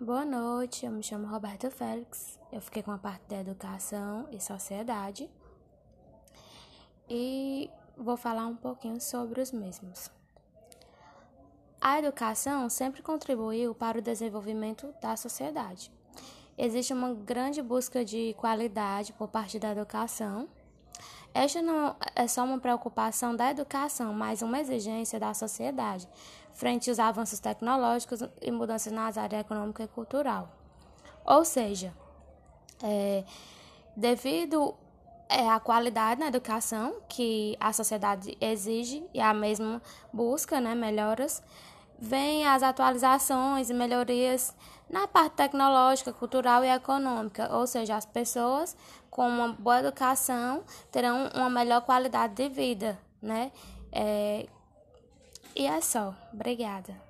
boa noite. Eu me chamo Roberto Félix. Eu fiquei com a parte da educação e sociedade. E vou falar um pouquinho sobre os mesmos. A educação sempre contribuiu para o desenvolvimento da sociedade. Existe uma grande busca de qualidade por parte da educação. Esta não é só uma preocupação da educação, mas uma exigência da sociedade, frente aos avanços tecnológicos e mudanças nas áreas econômica e cultural. Ou seja, é, devido é, à qualidade na educação que a sociedade exige e a mesma busca né, melhoras, vem as atualizações e melhorias na parte tecnológica, cultural e econômica, ou seja, as pessoas com uma boa educação terão uma melhor qualidade de vida, né? É, e é só. Obrigada.